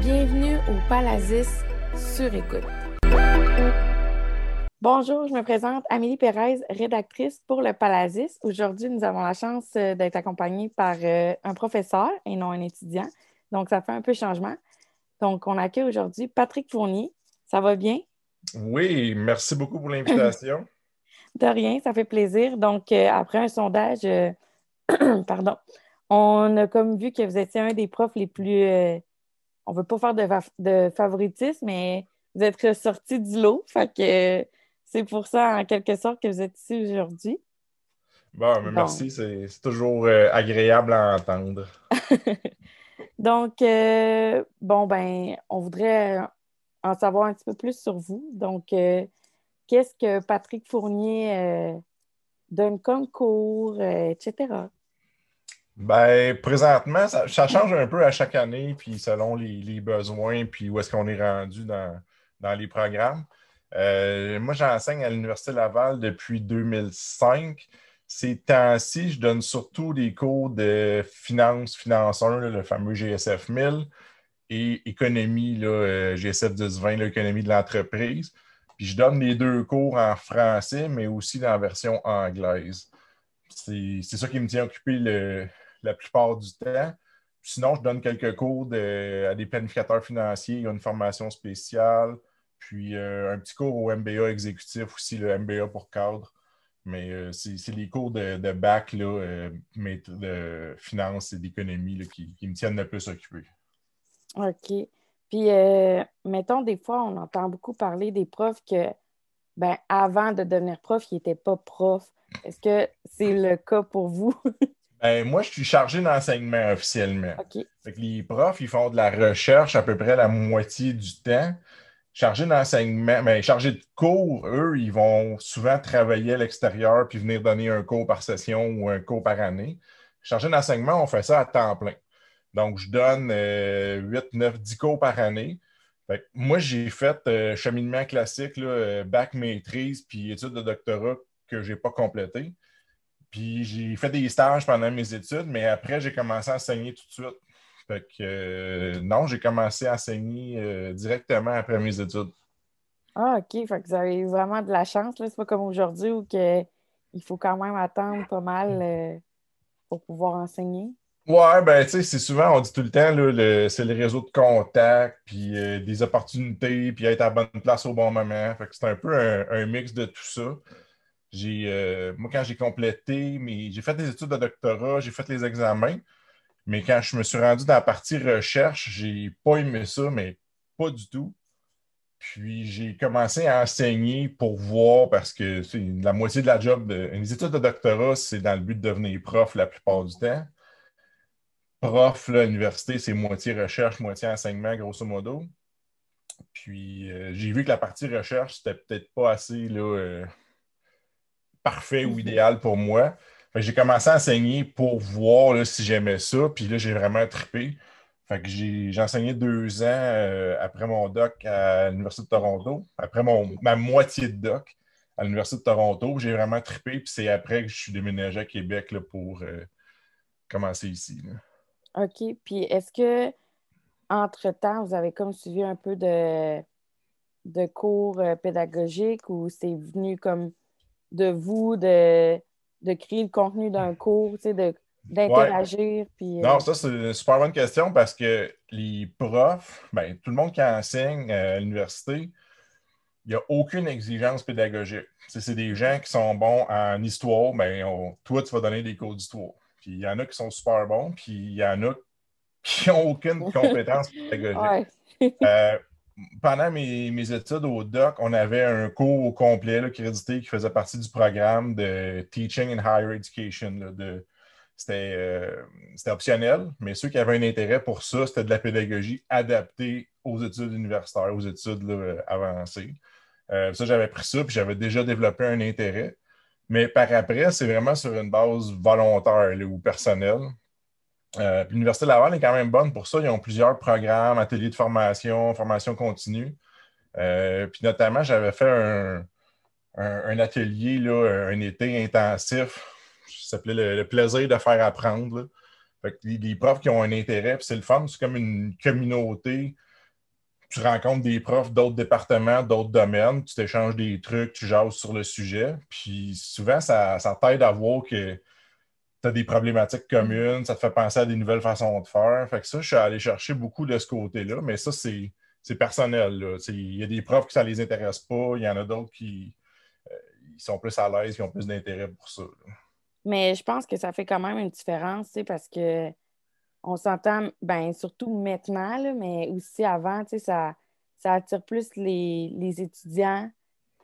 Bienvenue au Palazis sur écoute. Bonjour, je me présente Amélie Pérez, rédactrice pour le Palazis. Aujourd'hui, nous avons la chance euh, d'être accompagnés par euh, un professeur et non un étudiant. Donc, ça fait un peu changement. Donc, on accueille aujourd'hui Patrick Fournier. Ça va bien? Oui, merci beaucoup pour l'invitation. De rien, ça fait plaisir. Donc, euh, après un sondage, pardon, on a comme vu que vous étiez un des profs les plus. On ne veut pas faire de, de favoritisme, mais vous êtes ressorti du lot. Fait que c'est pour ça, en quelque sorte, que vous êtes ici aujourd'hui. Bon, merci. C'est toujours euh, agréable à entendre. Donc, euh, bon, ben, on voudrait en savoir un petit peu plus sur vous. Donc, euh, qu'est-ce que Patrick Fournier donne comme cours, etc.? Ben, présentement, ça, change un peu à chaque année, puis selon les, besoins, puis où est-ce qu'on est rendu dans, dans les programmes. Euh, moi, j'enseigne à l'Université Laval depuis 2005. Ces temps-ci, je donne surtout des cours de finance, finance 1, le fameux GSF 1000, et économie, là, euh, GSF 1020, l'économie de l'entreprise. Puis je donne les deux cours en français, mais aussi dans la version anglaise. C'est ça qui me tient occupé la plupart du temps. Sinon, je donne quelques cours à des planificateurs financiers. Il y a une formation spéciale. Puis euh, un petit cours au MBA exécutif aussi, le MBA pour cadre. Mais euh, c'est les cours de, bac, là, euh, de finance et d'économie qui, me tiennent le plus occupé. OK. Puis, mettons, des fois, on entend beaucoup parler des profs que, ben, avant de devenir prof, ils n'étaient pas profs. Est-ce que c'est le cas pour vous? ben, moi, je suis chargé d'enseignement officiellement. Les profs, ils font de la recherche à peu près la moitié du temps chargés d'enseignement, mais chargés de cours, eux, ils vont souvent travailler à l'extérieur puis venir donner un cours par session ou un cours par année. Chargés d'enseignement, on fait ça à temps plein. Donc, je donne 8, 9, 10 cours par année. moi, j'ai fait euh, cheminement classique, là, bac maîtrise puis études de doctorat que je n'ai pas complété. Puis j'ai fait des stages pendant mes études, mais après, j'ai commencé à enseigner tout de suite. Fait que euh, non, j'ai commencé à enseigner euh, directement après mes études. Ah, OK. Fait que vous avez vraiment de la chance. C'est pas comme aujourd'hui où que, il faut quand même attendre pas mal euh, pour pouvoir enseigner. Ouais, ben tu sais, c'est souvent, on dit tout le temps, c'est le réseau de contacts, puis des opportunités, puis être à bonne place au bon moment. Fait que c'est un peu un, mix de tout ça. J'ai, moi, quand j'ai complété, mais j'ai fait des études de doctorat, j'ai fait les examens. Mais quand je me suis rendu dans la partie recherche, j'ai pas aimé ça, mais pas du tout. Puis j'ai commencé à enseigner pour voir parce que la moitié de la job, de, les études de doctorat, c'est dans le but de devenir prof la plupart du temps. Prof, à l'université, c'est moitié recherche, moitié enseignement, grosso modo. Puis euh, j'ai vu que la partie recherche, c'était peut-être pas assez là, euh, parfait ou idéal pour moi j'ai commencé à enseigner pour voir si j'aimais ça. Puis là, j'ai vraiment trippé. Fait que j'ai enseigné deux ans euh, après mon doc à l'Université de Toronto, après mon, ma moitié de doc à l'Université de Toronto. J'ai vraiment trippé. Puis c'est après que je suis déménagé à Québec là, pour euh, commencer ici. OK. Puis est-ce que entre-temps, vous avez comme suivi un peu de, de cours euh, pédagogiques ou c'est venu comme de vous, de de créer le contenu d'un cours, d'interagir. Euh, non, ça, c'est une super bonne question parce que les profs, ben, tout le monde qui enseigne à l'université, il n'y a aucune exigence pédagogique. C'est des gens qui sont bons en histoire, ben, toi, tu vas donner des cours d'histoire. Puis il y en a qui sont super bons, puis il y en a qui n'ont aucune compétence pédagogique. Euh, pendant mes, études au DOC, on avait un cours au complet crédité qui faisait partie du programme de Teaching in Higher Education. Euh, c'était, optionnel, mais ceux qui avaient un intérêt pour ça, c'était de la pédagogie adaptée aux études universitaires, aux études avancées. Euh, ça, j'avais pris ça, puis j'avais déjà développé un intérêt. Mais par après, c'est vraiment sur une base volontaire ou personnelle. Euh, L'Université Laval est quand même bonne pour ça. Ils ont plusieurs programmes, ateliers de formation, formation continue. Euh, puis notamment, j'avais fait un, atelier, là, un été intensif. Ça s'appelait le, plaisir de faire apprendre. les, profs qui ont un intérêt, c'est le fun, c'est comme une communauté tu rencontres des profs d'autres départements, d'autres domaines, tu t'échanges des trucs, tu jases sur le sujet. Puis souvent, ça, ça t'aide à voir que tu as des problématiques communes, ça te fait penser à des nouvelles façons de faire. Fait que ça, je suis allé chercher beaucoup de ce côté-là, mais ça, c'est, personnel. Il y a des profs qui ça les intéresse pas, il y en a d'autres qui euh, ils sont plus à l'aise, qui ont plus d'intérêt pour ça. Mais je pense que ça fait quand même une différence, parce que on s'entend, ben, surtout maintenant, mais aussi avant, ça, ça attire plus les, étudiants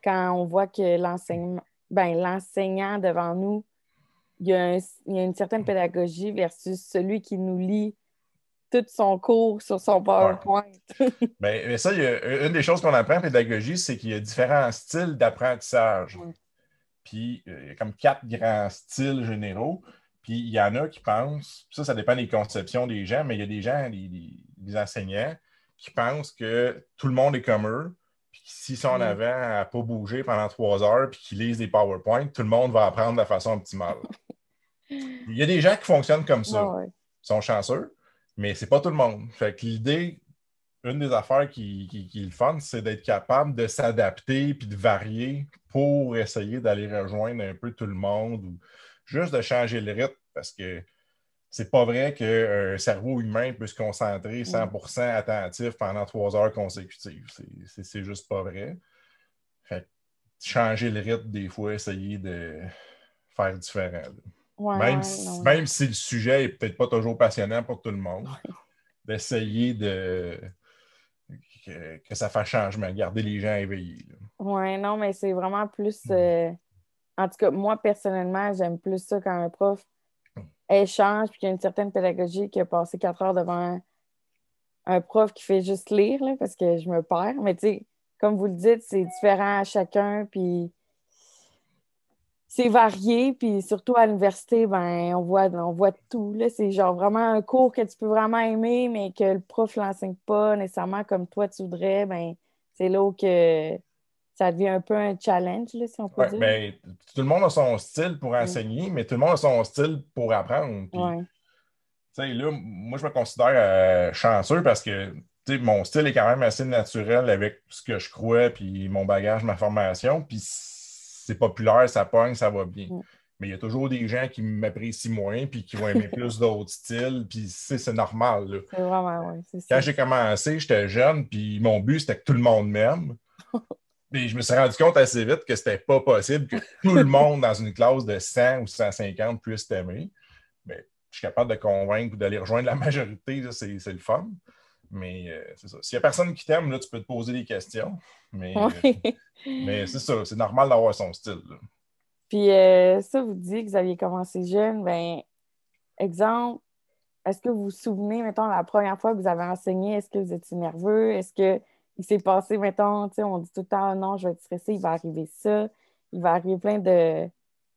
quand on voit que l'enseignant, ben, l'enseignant devant nous, il y, a une certaine pédagogie versus celui qui nous lit tout son cours sur son PowerPoint. Ben, mais ça, une des choses qu'on apprend en pédagogie, c'est qu'il y a différents styles d'apprentissage. Puis, euh, il y a comme quatre grands styles généraux. Puis il y en a qui pensent, ça, ça dépend des conceptions des gens, mais il y a des gens, des, enseignants, qui pensent que tout le monde est comme eux, s'ils sont en mm. avant à ne pas bouger pendant trois heures, puis qu'ils lisent des PowerPoint, tout le monde va apprendre de la façon optimale. il y a des gens qui fonctionnent comme ça. Ils sont chanceux, mais c'est pas tout le monde. Fait que l'idée, une des affaires qui, qui, est le fun, c'est d'être capable de s'adapter puis de varier pour essayer d'aller rejoindre un peu tout le monde ou juste de changer le rythme parce que c'est pas vrai qu'un cerveau humain peut se concentrer 100% attentif pendant trois heures consécutives. C'est juste pas vrai. Fait changer le rythme, des fois, essayer de faire différent. même, si, même, si, le sujet n'est peut-être pas toujours passionnant pour tout le monde, d'essayer de que, ça fasse changement, garder les gens éveillés. Oui, non, mais c'est vraiment plus. Euh, en tout cas, moi, personnellement, j'aime plus ça quand un prof échange puis qu'il y a une certaine pédagogie qui a passé quatre heures devant un, prof qui fait juste lire, parce que je me perds. Mais tu sais, comme vous le dites, c'est différent à chacun, puis c'est varié, puis surtout à l'université, ben, on voit, on voit tout. C'est genre vraiment un cours que tu peux vraiment aimer, mais que le prof ne l'enseigne pas nécessairement comme toi tu voudrais, ben, c'est là que ça devient un peu un challenge, si on peut dire. Ben, tout le monde a son style pour enseigner, mais tout le monde a son style pour apprendre. là, moi, je me considère euh, chanceux parce que mon style est quand même assez naturel avec ce que je crois, puis mon bagage, ma formation, puis c'est populaire, ça pogne, ça va bien. Mais il y a toujours des gens qui m'apprécient moins, puis qui vont aimer plus d'autres styles, puis c'est normal. C'est vraiment, oui. Quand j'ai commencé, j'étais jeune, puis mon but, c'était que tout le monde m'aime. Puis je me suis rendu compte assez vite que c'était pas possible que tout le monde dans une classe de 100 ou 150 puisse t'aimer. Mais je suis capable de convaincre ou d'aller rejoindre la majorité, c'est le fun. Mais euh, c'est ça. S'il n'y a personne qui t'aime, là, tu peux te poser des questions. Mais, mais c'est ça, c'est normal d'avoir son style. Puis euh, ça, vous dites que vous aviez commencé jeune. Ben, exemple, est-ce que vous vous souvenez, mettons, la première fois que vous avez enseigné, est-ce que vous étiez nerveux? Est-ce que il s'est passé, mettons, on dit tout le temps, non, je vais être stressé, il va arriver ça, il va arriver plein de,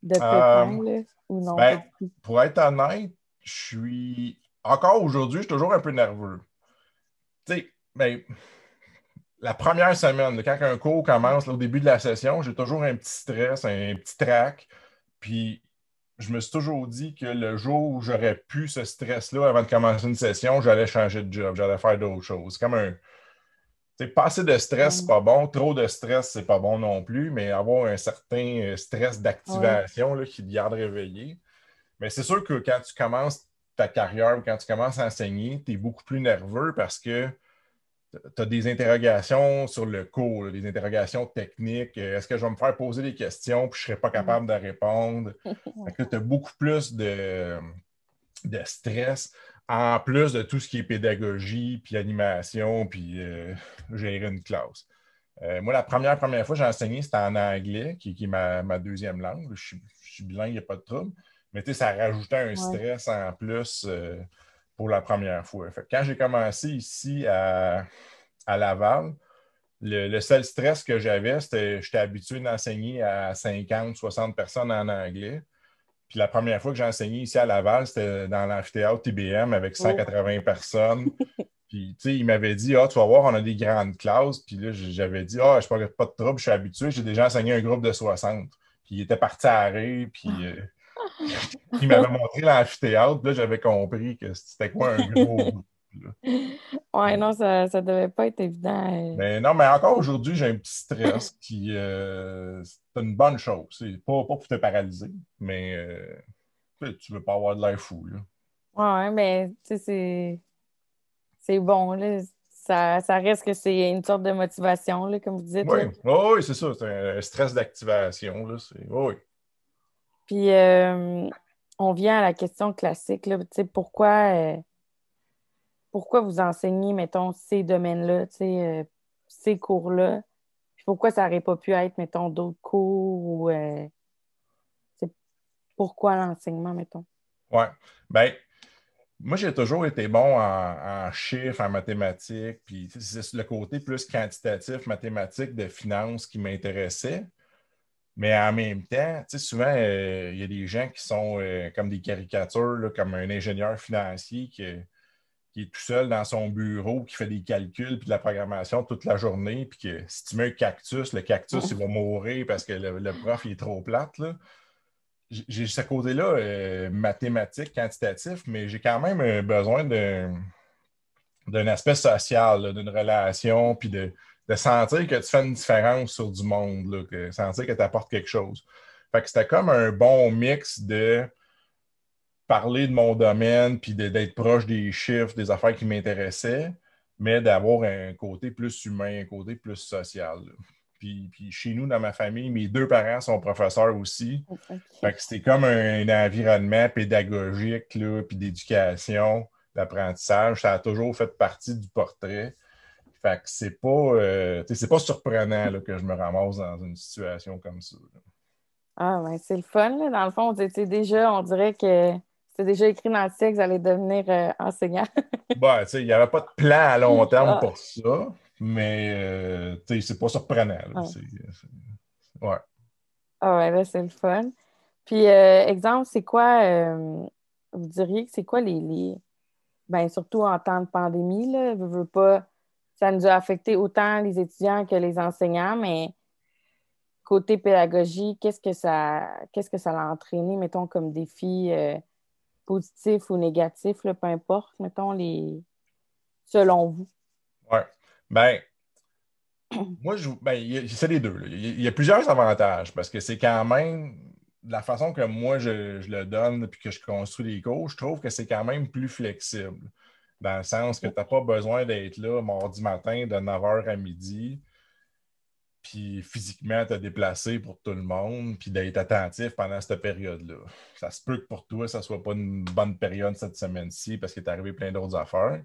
de euh, ou non? Ben, pour être honnête, je suis, encore aujourd'hui, je suis toujours un peu nerveux. Tu sais, ben, la première semaine, quand un cours commence, au début de la session, j'ai toujours un petit stress, un, petit trac, puis je me suis toujours dit que le jour où j'aurais pu ce stress-là avant de commencer une session, j'allais changer de job, j'allais faire d'autres choses. C'est comme un, pas assez de stress, c'est pas bon. Trop de stress, c'est pas bon non plus, mais avoir un certain euh, stress d'activation qui te garde réveillé. Mais c'est sûr que quand tu commences ta carrière ou quand tu commences à enseigner, tu es beaucoup plus nerveux parce que tu as des interrogations sur le cours, des interrogations techniques. Euh, est-ce que je vais me faire poser des questions puis je ne serai pas capable de répondre? tu as beaucoup plus de, de stress en plus de tout ce qui est pédagogie, puis animation, puis euh, gérer une classe. Euh, moi, la première, première fois que j'ai enseigné, c'était en anglais, qui, est ma, deuxième langue. Je, suis bilingue, il n'y a pas de trouble. Mais ça rajoutait un stress en plus euh, pour la première fois. quand j'ai commencé ici à, Laval, le, le, seul stress que j'avais, c'était j'étais habitué d'enseigner à 50, 60 personnes en anglais. Puis la première fois que j'ai enseigné ici à Laval, c'était dans l'amphithéâtre TBM avec 180 personnes. Puis, tu sais, il m'avait dit, ah, tu vas voir, on a des grandes classes. Puis là, j'avais dit, ah, je pas, pas de trouble, je suis habitué, j'ai déjà enseigné un groupe de 60. Puis il était parti à rire, puis euh, il m'avait montré l'amphithéâtre. Là, j'avais compris que c'était quoi un gros, Ouais, non, ça ne devait pas être évident. Mais ben, non, mais encore aujourd'hui, j'ai un petit stress qui. Euh, c'est une bonne chose. C'est pas, pas pour te paralyser, mais euh, tu veux pas avoir de l'air fou. Là. Ouais, mais tu sais, c'est bon. Là. Ça, ça, reste que c'est une sorte de motivation, là, comme vous dites. Oui, oui c'est ça. C'est un stress d'activation. Oui. Puis, euh, on vient à la question classique. Là, pourquoi, euh, pourquoi vous enseignez, mettons, ces domaines-là, euh, ces cours-là? pourquoi ça n'aurait pas pu être, mettons, d'autres cours ou pourquoi l'enseignement, mettons? Oui. Ben, moi, j'ai toujours été bon en, chiffres, en mathématiques, puis c'est le côté plus quantitatif, mathématique de finance qui m'intéressait. Mais en même temps, souvent, euh, il y a des gens qui sont euh, comme des caricatures, comme un ingénieur financier qui, est tout seul dans son bureau, qui fait des calculs puis de la programmation toute la journée, puis que si tu mets un cactus, le cactus, il va mourir parce que le, prof il est trop plate. Là j'ai ce côté-là euh, mathématique, quantitatif, mais j'ai quand même euh, besoin d'un aspect social, d'une relation, puis de, sentir que tu fais une différence sur du monde, là, que sentir que tu apportes quelque chose. Fait que c'était comme un bon mix de parler de mon domaine, puis d'être proche des chiffres, des affaires qui m'intéressaient, mais d'avoir un côté plus humain, un côté plus social. Puis, chez nous, dans ma famille, mes deux parents sont professeurs aussi. Fait que c'était comme un, environnement pédagogique, là, puis d'éducation, d'apprentissage. Ça a toujours fait partie du portrait. Fait que c'est pas, euh, c'est pas surprenant que je me ramasse dans une situation comme ça. Ah, ben c'est le fun. Dans le fond, déjà, on dirait que c'était déjà écrit dans le texte, vous allez devenir euh, enseignant. ben, il n'y avait pas de plan à long terme ah. pour ça. Mais euh, c'est pas surprenant. Ah. ouais. Ah ouais, là, c'est le fun. Puis, euh, exemple, c'est quoi, vous diriez que c'est quoi les, les, Ben, surtout en temps de pandémie, là, je veux pas, ça nous a affecté autant les étudiants que les enseignants, mais côté pédagogie, qu'est-ce que ça qu'est-ce que ça a entraîné, mettons, comme défi positif ou négatif, peu importe, mettons, les selon vous? Ouais. Ben, moi, je, ben, c'est les deux. Il y, a plusieurs avantages parce que c'est quand même la façon que moi je, le donne puis que je construis les cours, je trouve que c'est quand même plus flexible. Dans le sens que tu n'as pas besoin d'être là mardi matin de 9h à midi, puis physiquement te déplacer pour tout le monde, puis d'être attentif pendant cette période-là. Ça se peut que pour toi, ça ne soit pas une bonne période cette semaine-ci parce qu'il est arrivé plein d'autres affaires.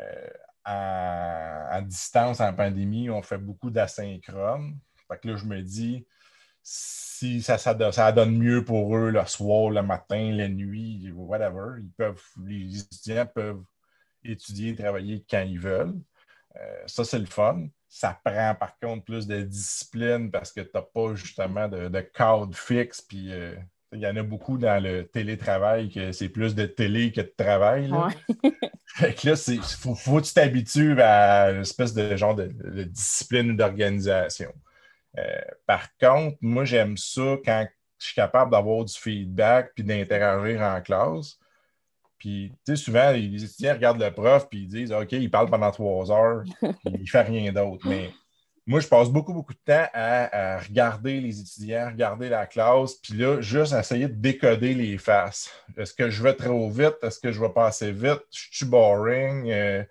Euh, à, distance en pandémie, on fait beaucoup d'asynchrone. Fait que là, je me dis, si ça, donne mieux pour eux le soir, le matin, la nuit, whatever, ils peuvent, les étudiants peuvent étudier et travailler quand ils veulent. Euh, ça, c'est le fun. Ça prend par contre plus de discipline parce que tu n'as pas justement de, cadre fixe. Puis euh, il y en a beaucoup dans le télétravail que c'est plus de télé que de travail. Là. fait que là, il faut, faut, que tu t'habitues à une espèce de genre de, discipline ou d'organisation. Euh, par contre, moi, j'aime ça quand je suis capable d'avoir du feedback puis d'interagir en classe. Puis, tu sais, souvent, les étudiants regardent le prof puis ils disent OK, il parle pendant trois heures, puis il ne fait rien d'autre. Mais moi, je passe beaucoup, beaucoup de temps à, regarder les étudiants, regarder la classe, puis là, juste essayer de décoder les faces. Est-ce que je vais trop vite? Est-ce que je vais pas assez vite? Je suis boring? Euh,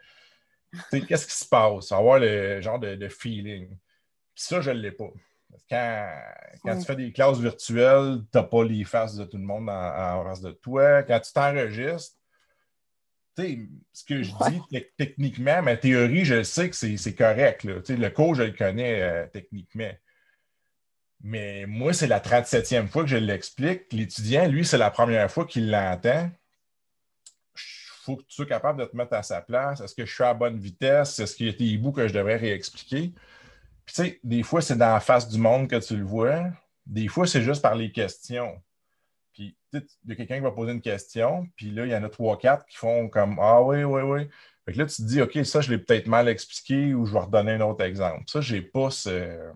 qu'est-ce qui se passe? Avoir le genre de, feeling. Puis ça, je ne l'ai pas. Quand, tu fais des classes virtuelles, tu n'as pas les faces de tout le monde en, en face de toi. Quand tu t'enregistres, ce que je dis techniquement, ma théorie, je sais que c'est correct. Le cours, je le connais euh, techniquement. Mais moi, c'est la 37e fois que je l'explique. L'étudiant, lui, c'est la première fois qu'il l'entend. Il faut que tu sois capable de te mettre à sa place. Est-ce que je suis à bonne vitesse? Est-ce qu'il y a des bouts que je devrais réexpliquer? Puis, tu sais, des fois, c'est dans la face du monde que tu le vois. Des fois, c'est juste par les questions. Il y a quelqu'un qui va poser une question, puis là, il y en a trois, quatre qui font comme Ah oui, oui, oui. Fait que là, tu te dis, OK, ça, je l'ai peut-être mal expliqué ou je vais redonner un autre exemple. Ça, je n'ai pas ce,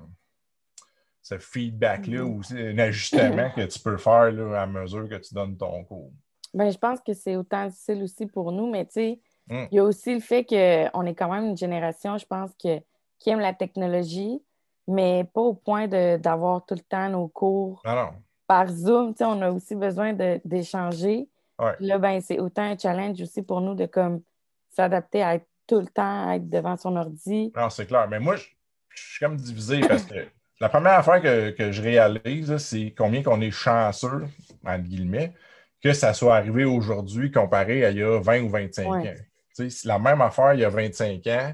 feedback-là ou un ajustement que tu peux faire là, à mesure que tu donnes ton cours. Bien, je pense que c'est autant difficile aussi pour nous, mais tu sais, Mm. il y a aussi le fait qu'on est quand même une génération, je pense, que, qui aime la technologie, mais pas au point d'avoir tout le temps nos cours Non, non. Par Zoom. On a aussi besoin d'échanger. Ouais. Là, ben, c'est autant un challenge aussi pour nous de comme s'adapter à être tout le temps, à être devant son ordi. Non, c'est clair. Mais moi, je, je suis comme divisé parce que la première affaire que, que je réalise, c'est combien qu'on est chanceux, entre guillemets, que ça soit arrivé aujourd'hui comparé à il y a 20 ou 25 Ouais. ans. Tu sais, c'est la même affaire il y a 25 ans,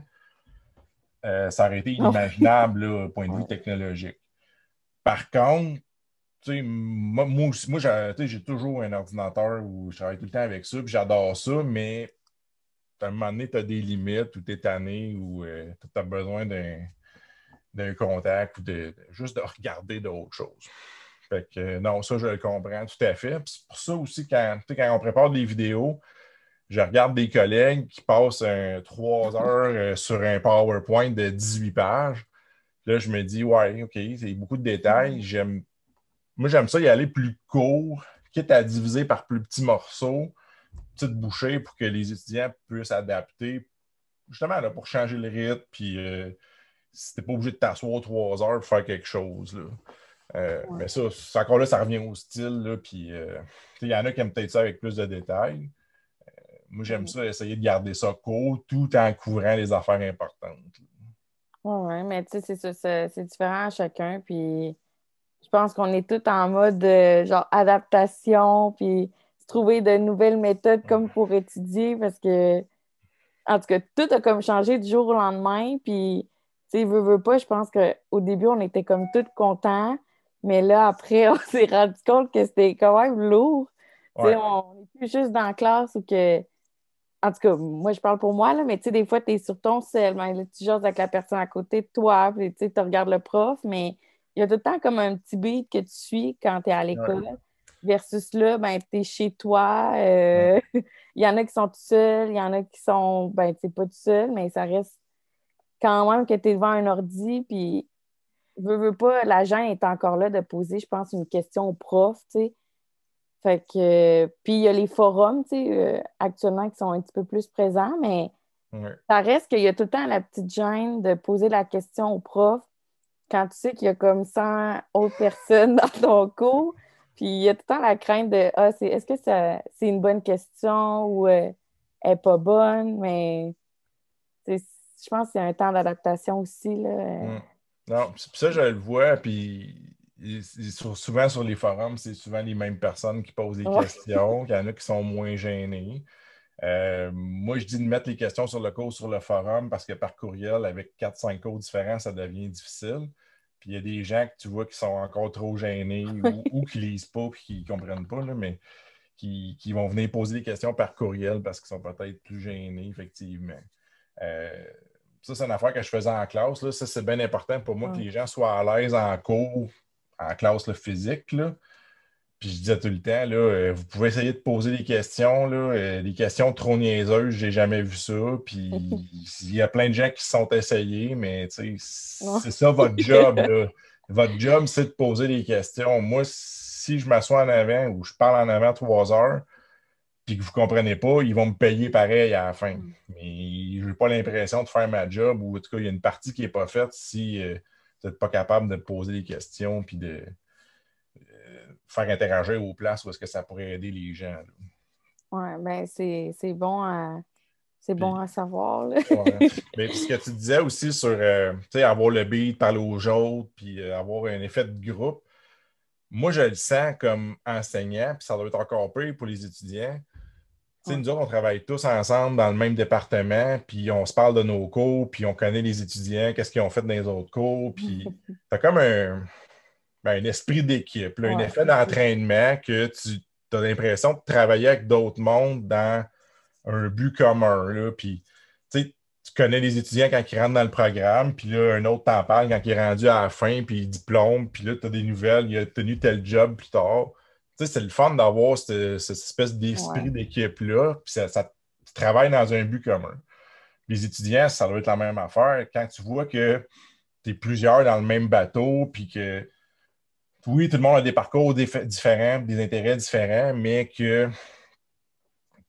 euh, ça aurait été inimaginable là, au point de vue technologique. Par contre, moi, moi j'ai toujours un ordinateur où je travaille tout le temps avec ça, puis j'adore ça, mais à un moment donné, tu as des limites où tu es tanné ou tu as besoin d'un d'un contact ou de, juste de regarder d'autres choses. Fait que euh, non, ça, je le comprends tout à fait. Puis C'est pour ça aussi, quand, quand on prépare des vidéos, je regarde des collègues qui passent trois heures euh, sur un PowerPoint de 18 pages. Là, je me dis, ouais, OK, c'est beaucoup de détails. J'aime, moi, j'aime ça y aller plus court, quitte à diviser par plus petits morceaux, petites bouchées pour que les étudiants puissent adapter, justement, là, pour changer le rythme. Puis, euh, si t'es pas obligé de t'asseoir trois heures pour faire quelque chose. Là. Euh, Ouais. Mais ça, encore là, ça revient au style. Là, puis, euh, il y en a qui aiment peut-être ça avec plus de détails. Euh, moi, j'aime ça, essayer de garder ça court tout en couvrant les affaires importantes. Oui, mais tu sais, c'est ça, c'est différent à chacun. Puis je pense qu'on est tous en mode euh, genre adaptation, puis trouver de nouvelles méthodes comme pour étudier parce que, en tout cas, tout a comme changé du jour au lendemain. Puis, tu sais, veux, veux pas, je pense qu'au début, on était comme tous contents, mais là, après, on s'est rendu compte que c'était quand même lourd. Tu sais, Ouais. on n'est plus juste dans la classe ou que. En tout cas, moi, je parle pour moi, là, mais tu sais, des fois, tu es sur ton sel, ben, là, tu jases avec la personne à côté de toi, puis tu sais, tu regardes le prof, mais il y a tout le temps comme un petit beat que tu suis quand tu es à l'école. Versus là, ben, tu es chez toi. euh, il y en a qui sont tout seuls, il y en a qui sont, ben, tu pas tout seul, mais ça reste quand même que tu es devant un ordi, puis veux, veux pas, l'agent est encore là de poser, je pense, une question au prof, tu sais. Fait que, puis il y a les forums, tu sais, euh, actuellement qui sont un petit peu plus présents, mais Ouais. ça reste qu'il y a tout le temps la petite gêne de poser la question au prof quand tu sais qu'il y a comme 100 autres personnes dans ton cours. Puis il y a tout le temps la crainte de ah, c'est, est-ce que ça, c'est une bonne question ou euh, elle n'est pas bonne, mais je pense qu'il y a un temps d'adaptation aussi. Là. Mm. Non, ça, je le vois, puis il- il- souvent sur les forums, c'est souvent les mêmes personnes qui posent des Ouais. questions, qu'il y en a qui sont moins gênés. Euh, moi, je dis de mettre les questions sur le cours sur le forum parce que par courriel, avec 4-5 cours différents, ça devient difficile. Puis il y a des gens que tu vois qui sont encore trop gênés ou, ou qui lisent pas et qui ne comprennent pas, là, mais qui, qui vont venir poser des questions par courriel parce qu'ils sont peut-être plus gênés, effectivement. Euh, ça, c'est une affaire que je faisais en classe. Là. Ça, c'est bien important pour moi Ouais. que les gens soient à l'aise en cours, en classe là, physique. Là. Puis je disais tout le temps, là, euh, vous pouvez essayer de poser des questions, là, euh, des questions trop niaiseuses, j'ai jamais vu ça. Puis il y a plein de gens qui se sont essayés, mais tu sais, Ouais. c'est ça votre job. là. Votre job, c'est de poser des questions. Moi, si je m'assois en avant ou je parle en avant trois heures, puis que vous ne comprenez pas, ils vont me payer pareil à la fin. Mm. Mais je n'ai pas l'impression de faire ma job ou en tout cas, il y a une partie qui n'est pas faite si euh, vous n'êtes pas capable de poser des questions puis de faire interagir aux places où est-ce que ça pourrait aider les gens. là. Ouais, ben c'est, bon à c'est bon à savoir. Là. Ouais. Mais ce que tu disais aussi sur euh, avoir le beat, parler aux autres, puis euh, avoir un effet de groupe, moi je le sens comme enseignant, puis ça doit être encore pire pour les étudiants. Ouais. Nous autres, on travaille tous ensemble dans le même département, puis on se parle de nos cours, puis on connaît les étudiants, qu'est-ce qu'ils ont fait dans les autres cours, puis tu as comme un, ben, un esprit d'équipe, là, un effet d'entraînement que tu as l'impression de travailler avec d'autres mondes dans un but commun. Là, puis, tu connais les étudiants quand ils rentrent dans le programme, puis là, un autre t'en parle quand il est rendu à la fin, puis il diplôme, puis là, tu as des nouvelles, il a tenu tel job plus tard. Tu sais, c'est le fun d'avoir cette, cette espèce d'esprit Ouais. d'équipe-là, puis ça, ça- tu travailles dans un but commun. Les étudiants, ça doit être la même affaire. Quand tu vois que tu es plusieurs dans le même bateau, puis que oui, tout le monde a des parcours dif- différents, des intérêts différents, mais que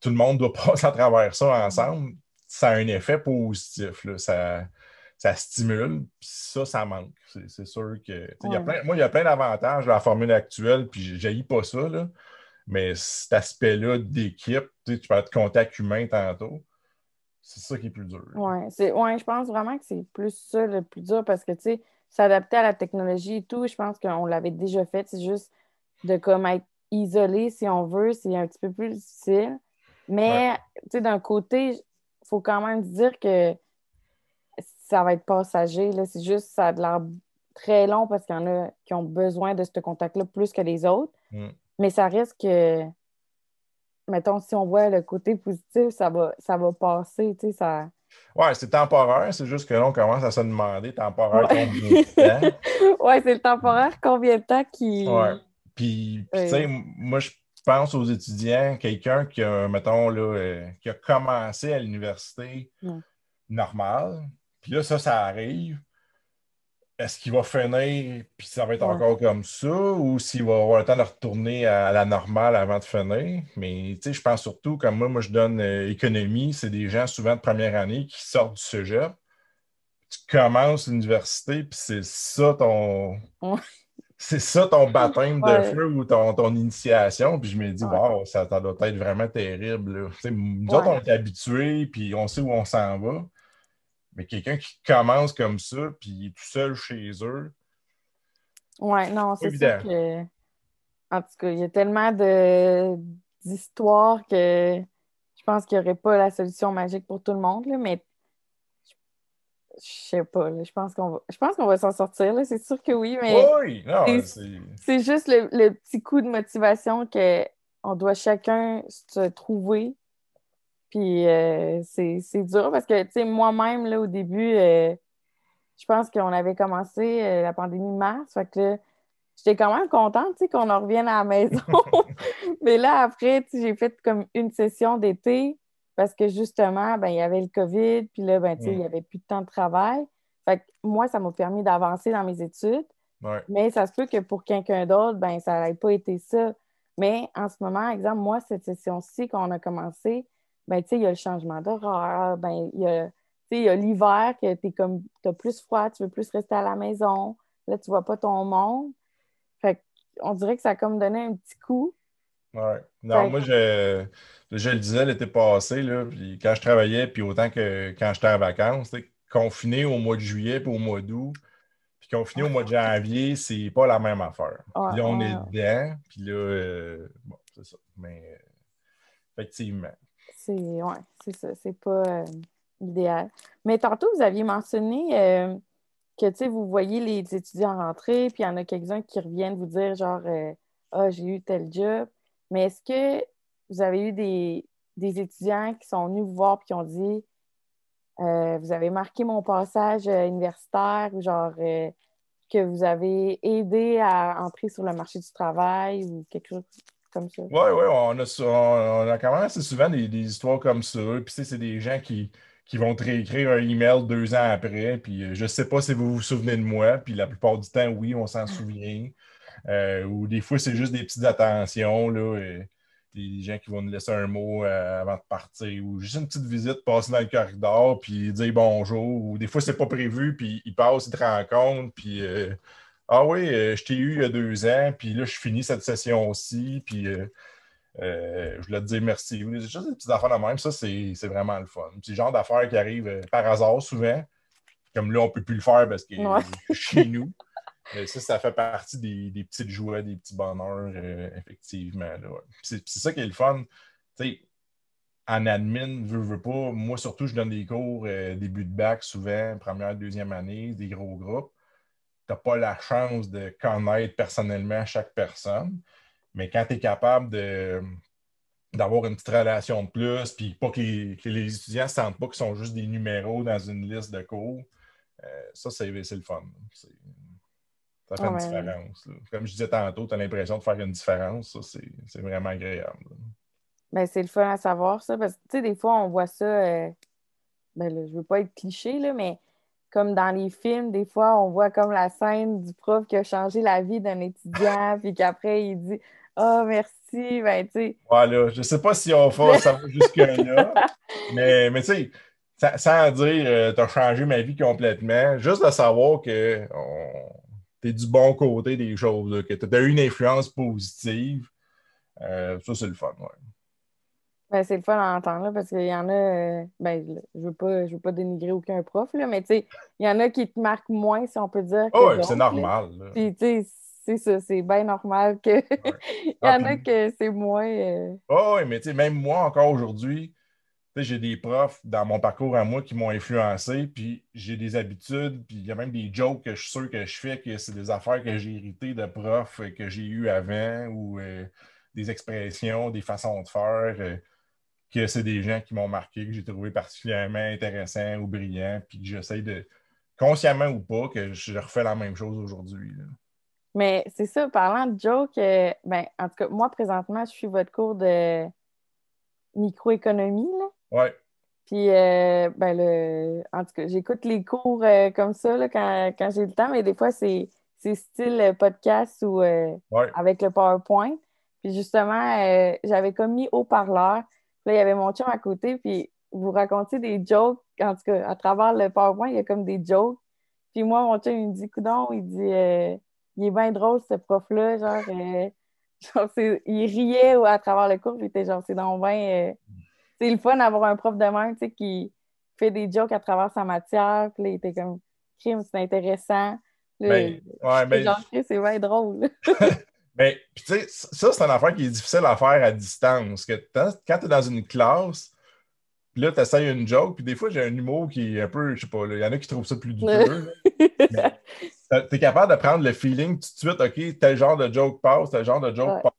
tout le monde doit passer à travers ça ensemble, ça a un effet positif. Ça, ça stimule, ça, ça manque. C'est sûr que. moi, il y a plein d'avantages à la formule actuelle, puis je pas ça, là. mais cet aspect-là d'équipe, tu peux être contact humain tantôt. C'est ça qui est plus dur. Oui, ouais, je pense vraiment que c'est plus ça le plus dur parce que, tu sais, s'adapter à la technologie et tout, je pense qu'on l'avait déjà fait. C'est juste de comme être isolé, si on veut, c'est un petit peu plus difficile. Mais, tu sais, d'un côté, il faut quand même dire que ça va être passager. C'est juste, ça a l'air très long parce qu'il y en a qui ont besoin de ce contact-là plus que les autres. Mm. Mais ça reste que, mettons, si on voit le côté positif, ça va, ça va passer, tu sais, ça... Ouais, c'est temporaire, c'est juste que là, on commence à se demander temporaire combien de temps? ouais, c'est le temporaire combien de temps qui. Ouais. Puis, tu sais, moi, je pense aux étudiants, quelqu'un qui a, mettons, là, euh, qui a commencé à l'université normale, puis là, ça, ça arrive. Est-ce qu'il va finir, puis ça va être encore comme ça, ou s'il va avoir le temps de retourner à la normale avant de finir? Mais tu sais, je pense surtout, comme moi, moi je donne euh, économie, c'est des gens souvent de première année qui sortent du cégep. Tu commences l'université, puis c'est ça ton. C'est ça ton baptême de feu ou ton, ton, initiation. Puis je me dis, wow, ça, doit être vraiment terrible. Nous autres, on est habitués, puis on sait où on s'en va. Mais quelqu'un qui commence comme ça, puis il est tout seul chez eux. Ouais, non, c'est sûr que. En tout cas, il y a tellement d'histoires que je pense qu'il n'y aurait pas la solution magique pour tout le monde, là, mais je sais pas, je pense qu'on va, je pense qu'on va s'en sortir, c'est sûr que oui, mais oui, c'est juste le, le, petit coup de motivation qu'on doit chacun se trouver puis euh, c'est dur parce que, tu sais, moi-même, là, au début, euh, je pense qu'on avait commencé euh, la pandémie mars. Fait que j'étais quand même contente, tu sais, qu'on en revienne à la maison. Mais là, après, tu sais, j'ai fait comme une session d'été parce que justement, ben, il y avait le COVID, puis là, ben, tu sais, il n'y avait plus de temps de travail. Fait que moi, ça m'a permis d'avancer dans mes études. Mais ça se peut que pour quelqu'un d'autre, ben, ça n'ait pas été ça. Mais en ce moment, exemple, moi, cette session-ci, qu'on a commencé, ben, il y a le changement d'horaire, ben, il y a, il y a l'hiver que tu comme, as plus froid, tu veux plus rester à la maison. Là, tu vois pas ton monde. Fait on dirait que ça a comme donné un petit coup. Ouais. Non, moi, je, je le disais l'été passé, là, puis quand je travaillais, puis autant que quand j'étais en vacances, confiné au mois de juillet puis au mois d'août, puis confiné au mois de janvier, c'est pas la même affaire. puis là, on est dedans, puis là, euh, bon, c'est ça. Mais euh, effectivement. C'est ouais, c'est ça. C'est pas euh, idéal. Mais tantôt, vous aviez mentionné euh, que vous voyez les étudiants rentrer, puis il y en a quelques-uns qui reviennent vous dire genre euh, Ah, j'ai eu tel job. Mais est-ce que vous avez eu des, étudiants qui sont venus vous voir et qui ont dit Vous avez marqué mon passage universitaire ou genre que vous avez aidé à entrer sur le marché du travail ou quelque chose oui, oui, on a, on a quand même assez souvent des, histoires comme ça. Puis, c'est des gens qui, qui vont te réécrire un email deux ans après. Puis, euh, je ne sais pas si vous vous souvenez de moi. Puis, la plupart du temps, oui, on s'en souvient. Euh, ou des fois, c'est juste des petites attentions. Là, des gens qui vont nous laisser un mot euh, avant de partir. Ou juste une petite visite, passer dans le corridor, puis dire bonjour. Ou des fois, c'est pas prévu, puis ils passent, ils te rencontrent, puis ah oui, euh, je t'ai eu il y a deux ans, puis là, je finis cette session aussi, puis euh, euh, je voulais te dire merci. Juste des petites affaires de même, ça, c'est vraiment le fun. C'est le genre d'affaires qui arrivent par hasard souvent. Comme là, on ne peut plus le faire parce que est chez nous. Mais ça, ça fait partie des, des petites joies, des petits bonheurs, effectivement. C'est ça qui est le fun. En admin, veux, veux pas, moi surtout, je donne des cours début de bac souvent, première, deuxième année, des gros groupes n'as pas la chance de connaître personnellement chaque personne. Mais quand tu es capable de, d'avoir une petite relation de plus, puis pas que les, étudiants ne sentent pas qu'ils sont juste des numéros dans une liste de cours, euh, ça, c'est, le fun. ça fait une différence. Comme je disais tantôt, tu as l'impression de faire une différence. Ça, c'est, vraiment agréable. Ben, c'est le fun à savoir, ça, parce que, tu sais, des fois, on voit ça, euh, ben, je ne veux pas être cliché, là, mais comme dans les films, des fois, on voit comme la scène du prof qui a changé la vie d'un étudiant, puis qu'après, il dit Ah, merci. Ben, tu sais. Voilà. Je sais pas si on va ça va jusque-là. mais, mais tu sais, sans dire euh, tu as changé ma vie complètement, juste de savoir que tu es du bon côté des choses, que tu as eu une influence positive, euh, ça, c'est le fun. Ouais. Ben, c'est le fun à entendre, là, parce qu'il y en a, euh, ben, je ne veux, pas, veux pas dénigrer aucun prof, là, mais il y en a qui te marquent moins, si on peut dire. Oh, oui, c'est normal. Puis, tu sais, c'est ça, c'est bien normal que. il y en a ah, que c'est moins. Oh, oui, mais tu sais, même moi, encore aujourd'hui, j'ai des profs dans mon parcours à moi qui m'ont influencé, puis j'ai des habitudes, puis il y a même des jokes que je suis sûr que je fais, que c'est des affaires que j'ai héritées de profs que j'ai eues avant, ou euh, des expressions, des façons de faire. Euh, que c'est des gens qui m'ont marqué, que j'ai trouvé particulièrement intéressants ou brillants, puis que j'essaie de, consciemment ou pas, que je refais la même chose aujourd'hui. Mais c'est ça, parlant de joke, euh, ben, en tout cas, moi, présentement, je suis votre cours de microéconomie. Ouais. Puis, euh, ben, le, en tout cas, j'écoute les cours euh, comme ça là, quand, quand j'ai le temps, mais des fois, c'est, style podcast ou avec le PowerPoint. Puis, justement, j'avais comme mis haut-parleur Là, il y avait mon chum à côté, puis vous racontez des jokes. En tout cas, à travers le PowerPoint, il y a comme des jokes. Puis moi, mon chum, il me dit, coudon, il dit, euh, il est bien drôle, ce prof-là. Genre, euh, il riait à travers le cours, puis il était genre, c'est donc bien. Euh, c'est le fun d'avoir un prof de même, tu sais, qui fait des jokes à travers sa matière. Puis là, il était comme, crime, c'est intéressant. Ben, ouais, ben, genre, c'est bien drôle. Ben, tu sais, ça, c'est une affaire qui est difficile à faire à distance. Que quand tu es dans une classe, puis là, tu essayes une joke, puis des fois, j'ai un humour qui est un peu, je sais pas, il y en a qui trouvent ça plus douteux. tu es capable de prendre le feeling tout de suite, OK, tel genre de joke passe, tel genre de joke passe.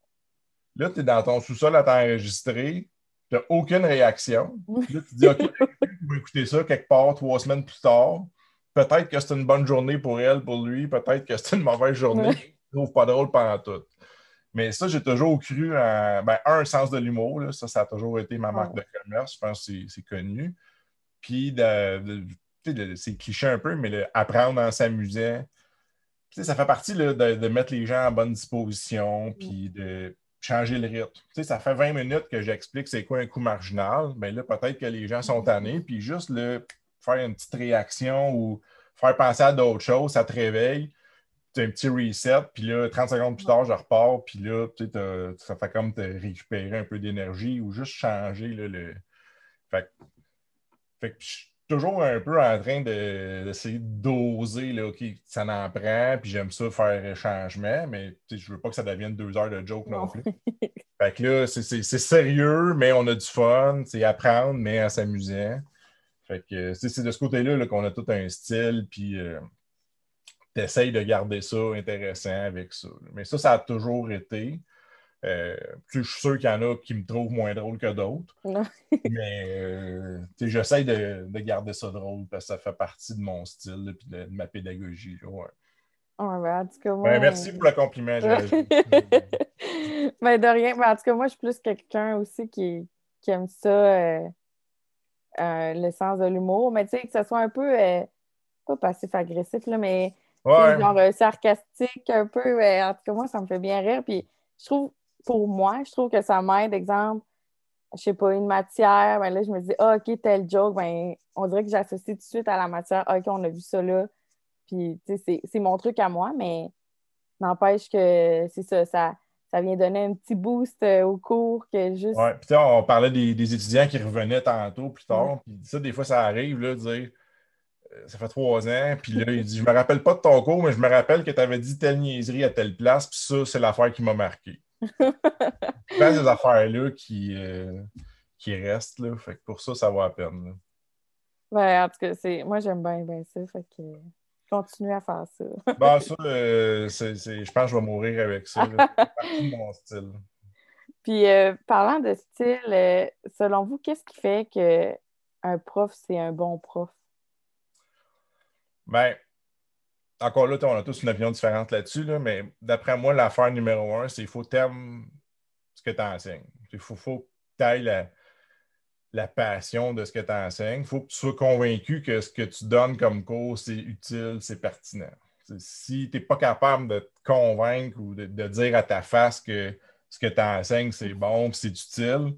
Là, tu es dans ton sous-sol à t'enregistrer, tu n'as aucune réaction. là, tu dis, OK, tu vas écouter ça quelque part trois semaines plus tard. Peut-être que c'est une bonne journée pour elle, pour lui, peut-être que c'est une mauvaise journée trouve pas drôle pendant tout. Mais ça, j'ai toujours cru en ben, un sens de l'humour. Ça, ça a toujours été ma marque de commerce. Je pense que c'est connu. Puis, de, c'est cliché un peu, mais apprendre en s'amusant. Ça fait partie de, mettre les gens en bonne disposition, mm. puis de changer le rythme. ça fait 20 minutes que j'explique c'est quoi un coût marginal. mais ben là, peut-être que les gens sont tannés, puis juste le, faire une petite réaction ou faire penser à d'autres choses, ça te réveille un petit reset, puis là, 30 secondes plus tard, je repars, puis là, tu sais, ça fait comme te récupérer un peu d'énergie ou juste changer le. Fait, fait que je suis toujours un peu en train d'essayer de, doser, là, OK, ça en prend, puis j'aime ça faire un changement, mais je veux pas que ça devienne deux heures de joke non, plus. fait que là, c'est sérieux, mais on a du fun, c'est apprendre, mais en s'amusant. Fait que c'est de ce côté-là qu'on a tout un style, puis. Euh, tu essayes de garder ça intéressant avec ça. Mais ça, ça a toujours été. Euh, je suis sûr qu'il y en a qui me trouvent moins drôle que d'autres. mais euh, j'essaie de, garder ça drôle parce que ça fait partie de mon style et de, ma pédagogie. Ouais. Ben, ben, merci pour le compliment. ben, de rien. Ben, en tout cas, moi, je suis plus quelqu'un aussi qui, aime ça, euh, le sens de l'humour. Mais tu sais, que ce soit un peu, pas passif-agressif, mais Genre euh, sarcastique un peu. en tout cas, moi, ça me fait bien rire. Puis je trouve, pour moi, je trouve que ça m'aide, exemple, je sais pas, une matière, ben là, je me dis, ah, OK, tel joke, ben, on dirait que j'associe tout de suite à la matière, OK, on a vu ça là. Puis, tu sais, c'est mon truc à moi, mais n'empêche que c'est ça, ça, ça vient donner un petit boost euh, au cours que juste. Ouais, puis on parlait des, étudiants qui revenaient tantôt plus tard, puis ça, des fois, ça arrive, là, de dire ça fait trois ans, puis là, il dit Je me rappelle pas de ton cours, mais je me rappelle que tu avais dit telle niaiserie à telle place, puis ça, c'est l'affaire qui m'a marqué. c'est ces affaires-là qui, euh, qui restent, là. Fait que pour ça, ça vaut la peine. Ben, en tout cas, c'est... moi, j'aime bien, bien ça. Fait que continue à faire ça. ben, ça, euh, c'est, je pense que je vais mourir avec ça. C'est mon style. Puis, parlant de style, selon vous, qu'est-ce qui fait qu'un prof, c'est un bon prof? Ben, encore là, on a tous une opinion différente là-dessus, mais d'après moi, l'affaire numéro un, c'est qu'il faut t'aimer ce que tu enseignes. Il faut, faut que tu ailles la, passion de ce que tu enseignes. Il faut que tu sois convaincu que ce que tu donnes comme cours, c'est utile, c'est pertinent. Si tu n'es pas capable de te convaincre ou de, dire à ta face que ce que tu enseignes, c'est bon, c'est utile,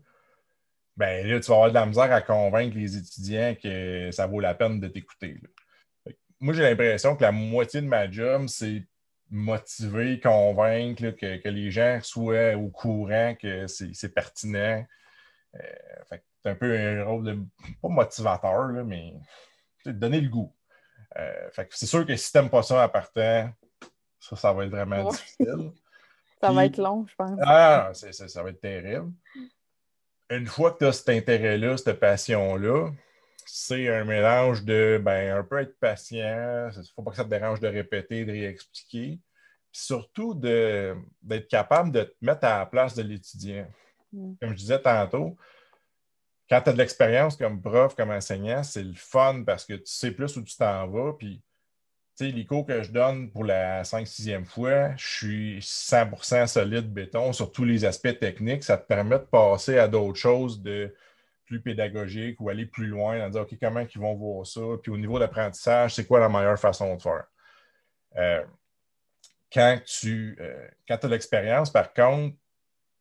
ben là, tu vas avoir de la misère à convaincre les étudiants que ça vaut la peine de t'écouter. Moi, j'ai l'impression que la moitié de ma job, c'est motiver, convaincre que, les gens soient au courant que c'est pertinent. Euh, c'est un peu un rôle de, pas motivateur, mais de donner le goût. Euh, c'est sûr que si tu n'aimes pas ça à partant, ça, ça va être vraiment difficile. ça va être long, je pense. Ah, ça va être terrible. Une fois que tu as cet intérêt-là, cette passion-là, c'est un mélange de ben, un peu être patient, il ne faut pas que ça te dérange de répéter, de réexpliquer. Surtout d'être capable de te mettre à la place de l'étudiant. Mm. Comme je disais tantôt, quand tu as de l'expérience comme prof, comme enseignant, c'est le fun parce que tu sais plus où tu t'en vas. Puis, tu sais, les cours que je donne pour la 5-6e fois, je suis 100% solide béton sur tous les aspects techniques. Ça te permet de passer à d'autres choses de plus pédagogiques ou aller plus loin, en dire, OK, comment ils vont voir ça? Puis au niveau d'apprentissage, c'est quoi la meilleure façon de faire? Euh, quand tu euh, quand as l'expérience, par contre,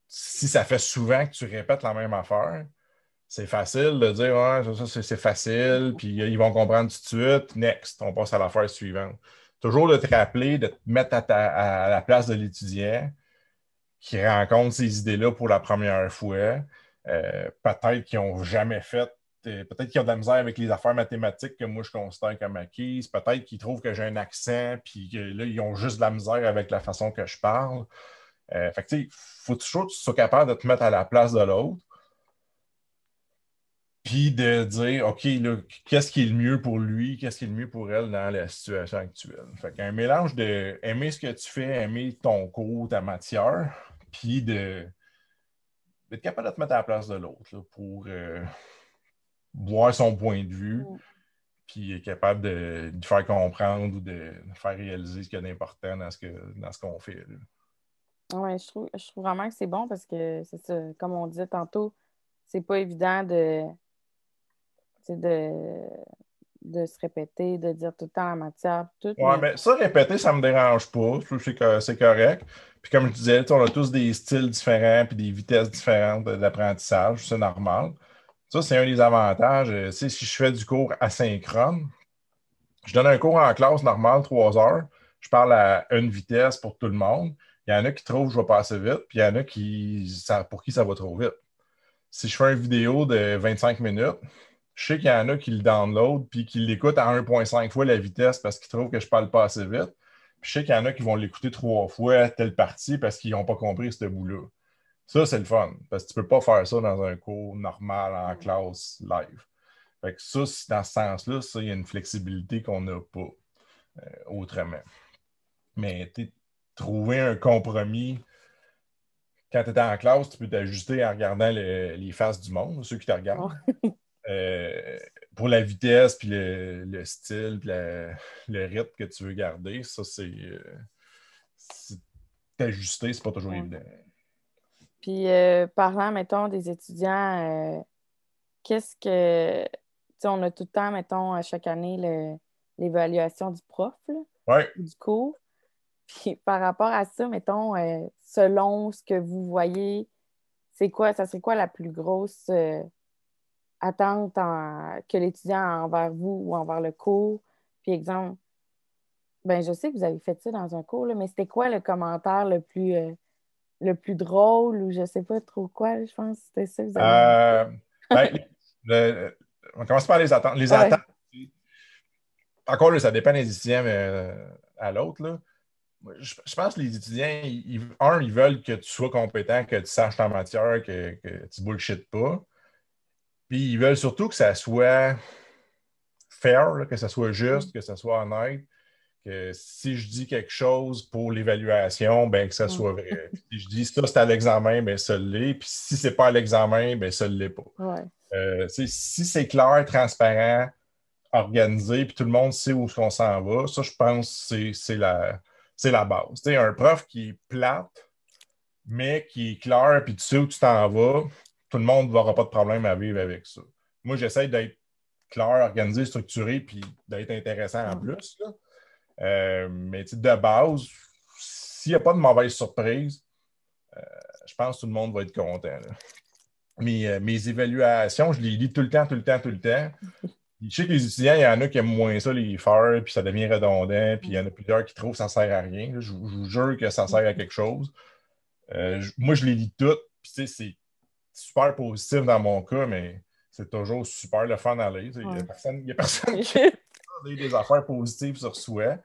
si ça fait souvent que tu répètes la même affaire, c'est facile de dire ouais, ça, c'est facile, puis ils vont comprendre tout de suite. Next, on passe à l'affaire suivante. Toujours de te rappeler, de te mettre à, la place de l'étudiant qui rencontre ces idées-là pour la première fois. Euh, peut-être qu'ils n'ont jamais fait, euh, peut-être qu'ils ont de la misère avec les affaires mathématiques que moi je considère comme acquises. Peut-être qu'ils trouvent que j'ai un accent, puis que là, ils ont juste de la misère avec la façon que je parle. Euh, fait il faut toujours que tu sois capable de te mettre à la place de l'autre puis de dire, OK, qu'est-ce qui est le mieux pour lui, qu'est-ce qui est le mieux pour elle dans la situation actuelle? Fait qu'un mélange de aimer ce que tu fais, aimer ton cours, ta matière, puis de d'être capable de te mettre à la place de l'autre pour euh, voir son point de vue, mm. puis être capable de, de, faire comprendre ou de, faire réaliser ce qu'il y a d'important dans ce qu'on fait. Oui, je trouve, je trouve vraiment que c'est bon parce que ça, comme on disait tantôt, c'est pas évident de de, de se répéter, de dire tout le temps la matière. Tout, oui, mais... ça, répéter, ça ne me dérange pas. Je trouve que c'est correct. Puis comme je disais, on a tous des styles différents puis des vitesses différentes d'apprentissage. C'est normal. Ça, c'est un des avantages. Euh, si je fais du cours asynchrone, je donne un cours en classe normale, trois heures. Je parle à une vitesse pour tout le monde. Il y en a qui trouvent que je vais passer vite, puis il y en a qui, pour qui ça va trop vite. Si je fais une vidéo de 25 minutes, je sais qu'il y en a qui le download puis qui l'écoutent à 1,5 fois la vitesse parce qu'ils trouvent que je parle pas assez vite. Puis je sais qu'il y en a qui vont l'écouter trois fois telle partie parce qu'ils n'ont pas compris ce bout-là. Ça, c'est le fun. Parce que tu ne peux pas faire ça dans un cours normal en classe live. Fait que ça, dans ce sens-là, ça, il y a une flexibilité qu'on n'a pas euh, autrement. Mais trouver un compromis quand tu es en classe, tu peux t'ajuster en regardant les faces du monde, ceux qui te regardent. Euh, pour la vitesse, puis le, style, puis le rythme que tu veux garder, ça, c'est euh, t'ajuster, c'est pas toujours évident. Puis, euh, parlant, mettons, des étudiants, qu'est-ce que. Tu sais, on a tout le temps, mettons, à chaque année, l'évaluation du prof, du cours. Puis, par rapport à ça, mettons, selon ce que vous voyez, c'est quoi, ça serait quoi la plus grosse attente que l'étudiant a envers vous ou envers le cours. Puis, exemple, ben je sais que vous avez fait ça dans un cours, mais c'était quoi le commentaire le plus, euh, le plus drôle ou je sais pas trop quoi, je pense que c'était ça que vous avez euh, ben, On commence par les attentes. Les attentes, encore là, ça dépend des étudiants mais, euh, à l'autre. Je, pense que les étudiants, un, ils veulent que tu sois compétent, que tu saches ta matière, que, que tu bullshit pas. Puis ils veulent surtout que ça soit fair, que ça soit juste, que ça soit honnête, que si je dis quelque chose pour l'évaluation, ben que ça soit vrai. si je dis ça, c'est à l'examen, ben ça l'est. Puis si c'est pas à l'examen, ben ça ne l'est pas. Euh, si c'est clair, transparent, organisé, puis tout le monde sait où on s'en va, ça, je pense que c'est la, la base. sais, un prof qui est plate, mais qui est clair, puis tu sais où tu t'en vas, tout le monde n'aura pas de problème à vivre avec ça. Moi, j'essaie d'être clair, organisé, structuré, puis d'être intéressant en plus. Euh, mais de base, s'il n'y a pas de mauvaise surprise, je pense que tout le monde va être content. Mes, mes, évaluations, je les lis tout le temps, tout le temps, tout le temps. Je sais que les étudiants, il y en a qui aiment moins ça, les faire, puis ça devient redondant, puis il y en a plusieurs qui trouvent que ça ne sert à rien. Je, vous jure que ça sert à quelque chose. moi, je les lis toutes, puis c'est super positif dans mon cas, mais c'est toujours super le fun d'aller. Il n'y a personne, qui a des affaires positives sur soi.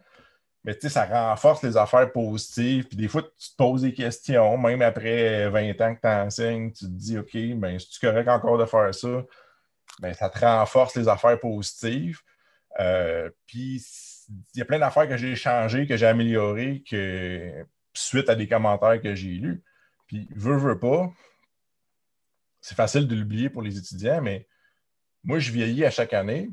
Mais tu sais, ça renforce les affaires positives. Puis des fois, tu te poses des questions, même après 20 ans que tu enseignes, tu te dis OK, ben, si tu correct encore de faire ça, ben, ça te renforce les affaires positives. Euh, puis il y a plein d'affaires que j'ai changées, que j'ai améliorées, que suite à des commentaires que j'ai lus. Puis, veux, veux pas, c'est facile de l'oublier pour les étudiants, mais moi, je vieillis à chaque année,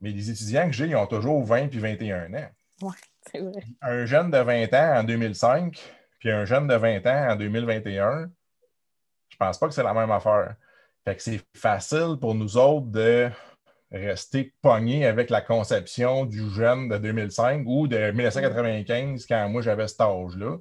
mais les étudiants que j'ai, ils ont toujours 20 puis 21 ans. Oui, c'est vrai. Un jeune de 20 ans en 2005, puis un jeune de 20 ans en 2021, je pense pas que c'est la même affaire. Fait que c'est facile pour nous autres de rester pognés avec la conception du jeune de 2005 ou de 1995 quand moi j'avais cet âge-là,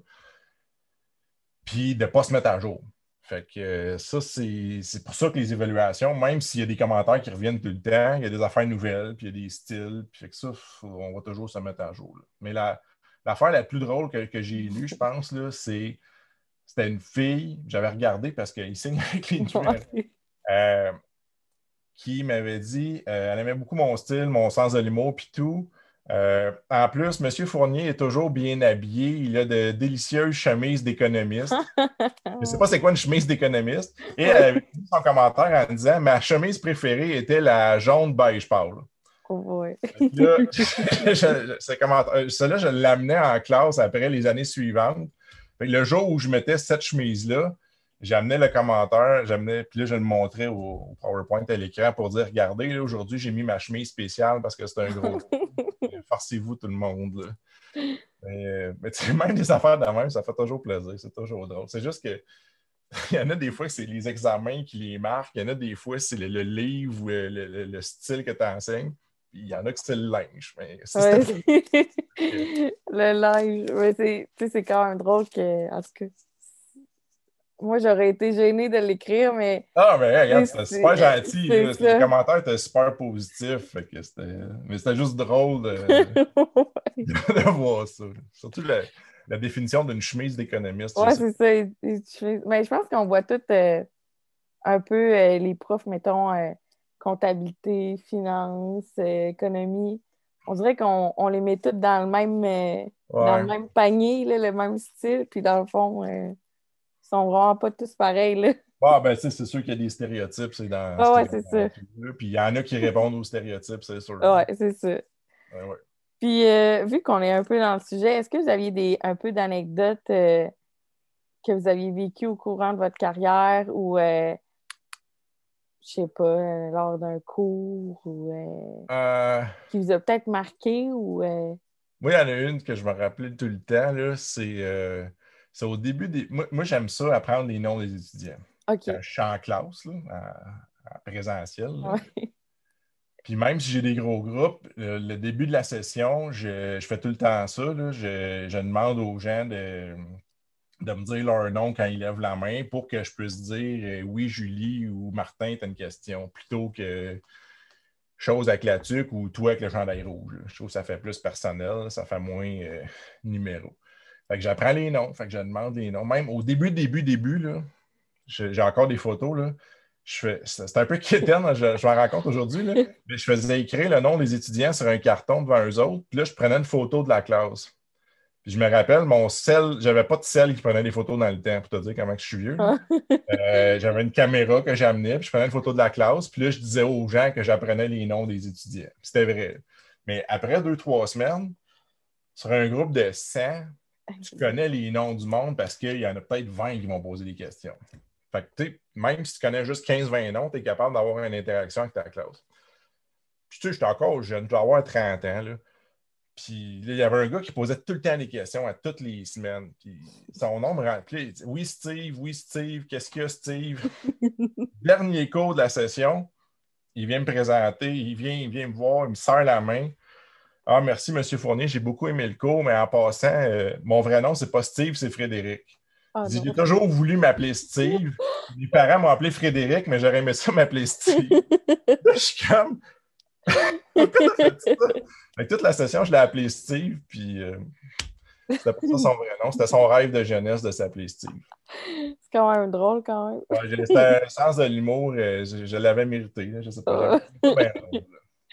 puis de ne pas se mettre à jour. Fait que euh, ça, c'est pour ça que les évaluations, même s'il y a des commentaires qui reviennent tout le temps, il y a des affaires nouvelles, puis il y a des styles, puis fait que ça, on va toujours se mettre à jour. Mais l'affaire la, plus drôle que, j'ai lue, je pense, c'est c'était une fille, j'avais regardé parce qu'il signe avec les euh, qui m'avait dit, euh, elle aimait beaucoup mon style, mon sens de l'humour, puis tout. Euh, en plus, M. Fournier est toujours bien habillé. Il a de délicieuses chemises d'économiste. Je ne sais pas c'est quoi une chemise d'économiste. Et elle avait dit son commentaire en disant Ma chemise préférée était la jaune beige pâle. Oui. Cela, je l'amenais en classe après les années suivantes. Le jour où je mettais cette chemise-là, j'amenais le commentaire, j'amenais, puis là, je le montrais au, PowerPoint à l'écran pour dire Regardez, aujourd'hui, j'ai mis ma chemise spéciale parce que c'est un gros. Forcez-vous tout le monde. Mais, mais même des affaires de même, ça fait toujours plaisir, c'est toujours drôle. C'est juste que il y en a des fois, c'est les examens qui les marquent. Il y en a des fois, c'est le, livre ou le, style que tu enseignes. Puis il y en a que c'est le linge. Mais le linge, c'est quand même drôle que, en tout cas, moi, j'aurais été gênée de l'écrire, mais. Ah, mais regarde, c'était super gentil. Les commentaires étaient super positifs. Mais c'était juste drôle de... voir ça. Surtout la, définition d'une chemise d'économiste. Oui, c'est ça. Mais je pense qu'on voit tout euh, un peu euh, les profs, mettons, euh, comptabilité, finance, économie. On dirait qu'on les met toutes dans le même, dans le même panier, le même style. Puis dans le fond sont vraiment pas tous pareils. Là. Ah, ben, c'est sûr qu'il y a des stéréotypes, c'est dans. Ah, ouais, c'est ça. Puis il y en a qui répondent aux stéréotypes, c'est sûr. Ouais, c'est ça. Puis, euh, vu qu'on est un peu dans le sujet, est-ce que vous aviez des, un peu d'anecdotes euh, que vous aviez vécues au courant de votre carrière ou, euh, je sais pas, lors d'un cours ou qui vous a peut-être marqué ou. Moi, il y en a une que je me rappelais tout le temps, là, c'est c'est au début des. Moi, j'aime ça apprendre les noms des étudiants. OK. je suis en classe, là, en, présentiel. Puis même si j'ai des gros groupes, le, début de la session, je, fais tout le temps ça. Je, demande aux gens de, de, me dire leur nom quand ils lèvent la main pour que je puisse dire euh, oui, Julie ou Martin, tu as une question, plutôt que chose avec la tuque ou toi avec le chandail rouge. Je trouve que ça fait plus personnel, ça fait moins euh, numéro. Fait que j'apprends les noms, fait que je demande les noms. Même au début, début, début, là, j'ai encore des photos. Là. C'est un peu quétaine, je, je m'en rends compte aujourd'hui. Mais je faisais écrire le nom des étudiants sur un carton devant eux autres. Puis là, je prenais une photo de la classe. Puis je me rappelle, mon sel, j'avais pas de sel qui prenait des photos dans le temps, pour te dire comment je suis vieux. Ah. Euh, j'avais une caméra que j'amenais, puis je prenais une photo de la classe. Puis là, je disais aux gens que j'apprenais les noms des étudiants. C'était vrai. Mais après deux, trois semaines, sur un groupe de 100, tu connais les noms du monde parce qu'il y en a peut-être 20 qui vont poser des questions. Fait que, même si tu connais juste 15-20 noms, tu es capable d'avoir une interaction avec ta classe. Puis, tu sais, j'étais encore jeune, je dois avoir 30 ans. Là. Puis, il y avait un gars qui posait tout le temps des questions à toutes les semaines. Puis, son nom me remplit. Oui, Steve, oui, Steve, qu'est-ce qu'il y a, Steve? Dernier cours de la session, il vient me présenter, il vient, il vient me voir, il me serre la main. Ah, merci, M. Fournier. J'ai beaucoup aimé le cours, mais en passant, euh, mon vrai nom, c'est pas Steve, c'est Frédéric. Ah, J'ai toujours voulu m'appeler Steve. Mes parents m'ont appelé Frédéric, mais j'aurais aimé ça m'appeler Steve. Là, je suis comme. Toute la session, je l'ai appelé Steve, puis euh, c'était pas ça son vrai nom. C'était son rêve de jeunesse de s'appeler Steve. C'est quand même drôle, quand même. Ouais, j'ai- C'était un sens de l'humour, euh, je, je l'avais mérité. je sais pas.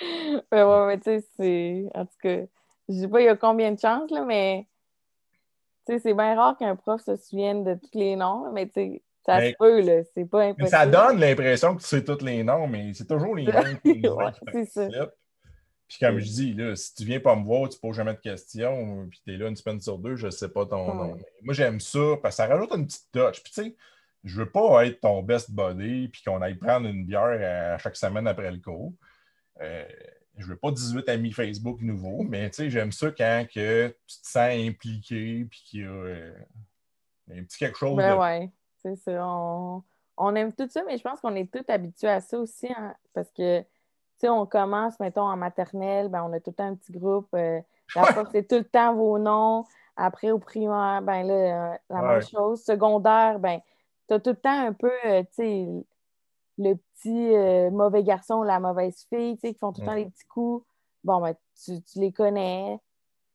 Ben, là. Ouais, mais tu sais, c'est. En tout cas, je sais pas il y a combien de chances, là, mais. Tu sais, c'est bien rare qu'un prof se souvienne de tous les noms, mais tu sais, ça Mais- se peut, là. C'est pas Mais impossible. ça donne l'impression que tu sais tous les noms, mais c'est toujours les mêmes qui Ouais, c'est ça. Puis comme je dis, là, si tu viens pas me voir, tu poses jamais de questions, puis tu es là une semaine sur deux, je sais pas ton Ouais. nom. Moi, j'aime ça parce que ça rajoute une petite touch. Puis tu sais, je veux pas être ton best buddy puis qu'on aille prendre une bière à chaque semaine après le cours. Euh, je veux pas 18 amis Facebook nouveaux, mais tu sais, j'aime ça quand que tu te sens impliqué puis qu'il y a euh, un petit quelque chose Ben de ouais, c'est ça. On, on aime tout ça, mais je pense qu'on est tous habitués à ça aussi, hein, parce que, tu sais, on commence, mettons, en maternelle, ben, on a tout le temps un petit groupe. euh, prof, c'est tout le temps vos noms. Après, au primaire, ben là, euh, la Ouais. même chose. Secondaire, ben, t'as tout le temps un peu, euh, tu sais, le petit euh, mauvais garçon, la mauvaise fille, tu sais, qui font tout le temps les petits coups. Bon, ben, tu, tu les connais.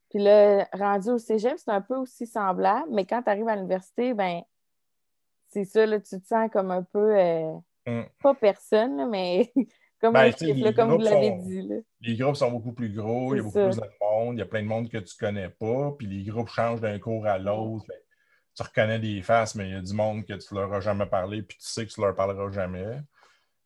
Puis là, rendu au cégep, c'est un peu aussi semblable, mais quand tu arrives à l'université, ben, c'est ça, là, tu te sens comme un peu, euh, Mm. pas personne, là, mais comme Ben, un là, comme vous l'avez sont- dit. Là. les groupes sont beaucoup plus gros, il y a beaucoup ça. plus de monde, il y a plein de monde que tu connais pas, puis les groupes changent d'un cours à l'autre. Que Tu reconnais des faces, mais il y a du monde que tu leur as jamais parlé, puis tu sais que tu leur parleras jamais.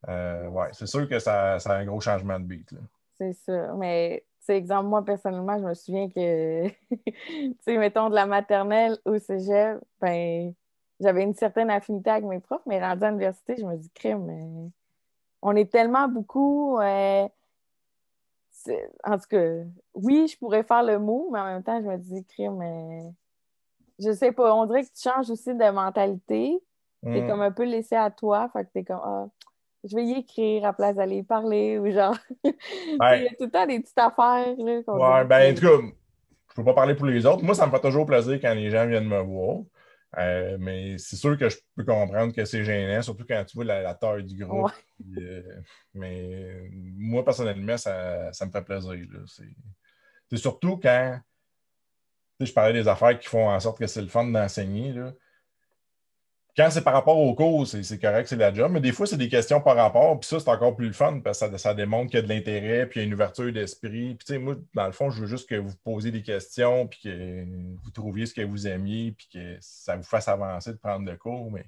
Euh, ouais, c'est sûr que ça, a un gros changement de beat. C'est ça. Mais, sais, exemple, moi, personnellement, je me souviens que, tu sais, mettons, de la maternelle au cégep, ben, j'avais une certaine affinité avec mes profs, mais rendu à l'université, je me dis, crime, mais on est tellement beaucoup. euh, c'est- en tout cas, oui, je pourrais faire le mot, mais en même temps, je me dis, crime, mais je sais pas, on dirait que tu changes aussi de mentalité. T'es Mm. comme un peu laissé à toi, fait que t'es comme, ah, je vais y écrire à place d'aller parler, ou genre, il y a tout le temps des petites affaires, là. Ouais, ben, en tout cas, je peux pas parler pour les autres. Moi, ça me fait toujours plaisir quand les gens viennent me voir. Euh, mais c'est sûr que je peux comprendre que c'est gênant, surtout quand tu vois la, la taille du groupe. Ouais. Euh, mais moi, personnellement, ça, ça me fait plaisir. C'est surtout quand je parlais des affaires qui font en sorte que c'est le fun d'enseigner. Quand c'est par rapport au cours, c'est c'est correct, c'est la job, mais des fois, c'est des questions par rapport, puis ça, c'est encore plus le fun parce que ça, ça démontre qu'il y a de l'intérêt, puis il y a une ouverture d'esprit. Puis, tu sais, moi, dans le fond, je veux juste que vous posiez des questions, puis que vous trouviez ce que vous aimiez, puis que ça vous fasse avancer de prendre le cours. Mais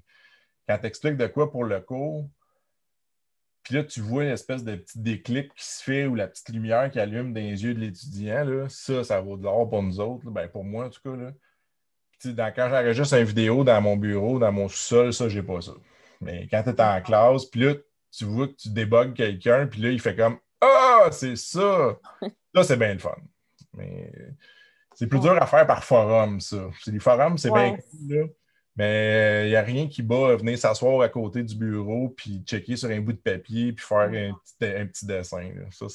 quand tu expliques de quoi pour le cours, puis là, tu vois l'espèce de petit déclic qui se fait ou la petite lumière qui allume dans les yeux de l'étudiant, là, ça, ça vaut de l'or pour nous autres, là. ben, pour moi en tout cas. Là. Puis, dans- quand j'enregistre une vidéo dans mon bureau, dans mon sous-sol, ça, j'ai pas ça. Mais quand tu es en classe, puis là, tu vois que tu débugs quelqu'un, puis là, il fait comme Ah, c'est ça! Là, c'est bien le fun. Mais c'est plus Ouais. dur à faire par forum, ça. C'est les forums, c'est bien cool, là. Mais il n'y a rien qui bat venir s'asseoir à côté du bureau, puis checker sur un bout de papier, puis faire un petit, un petit dessin. là.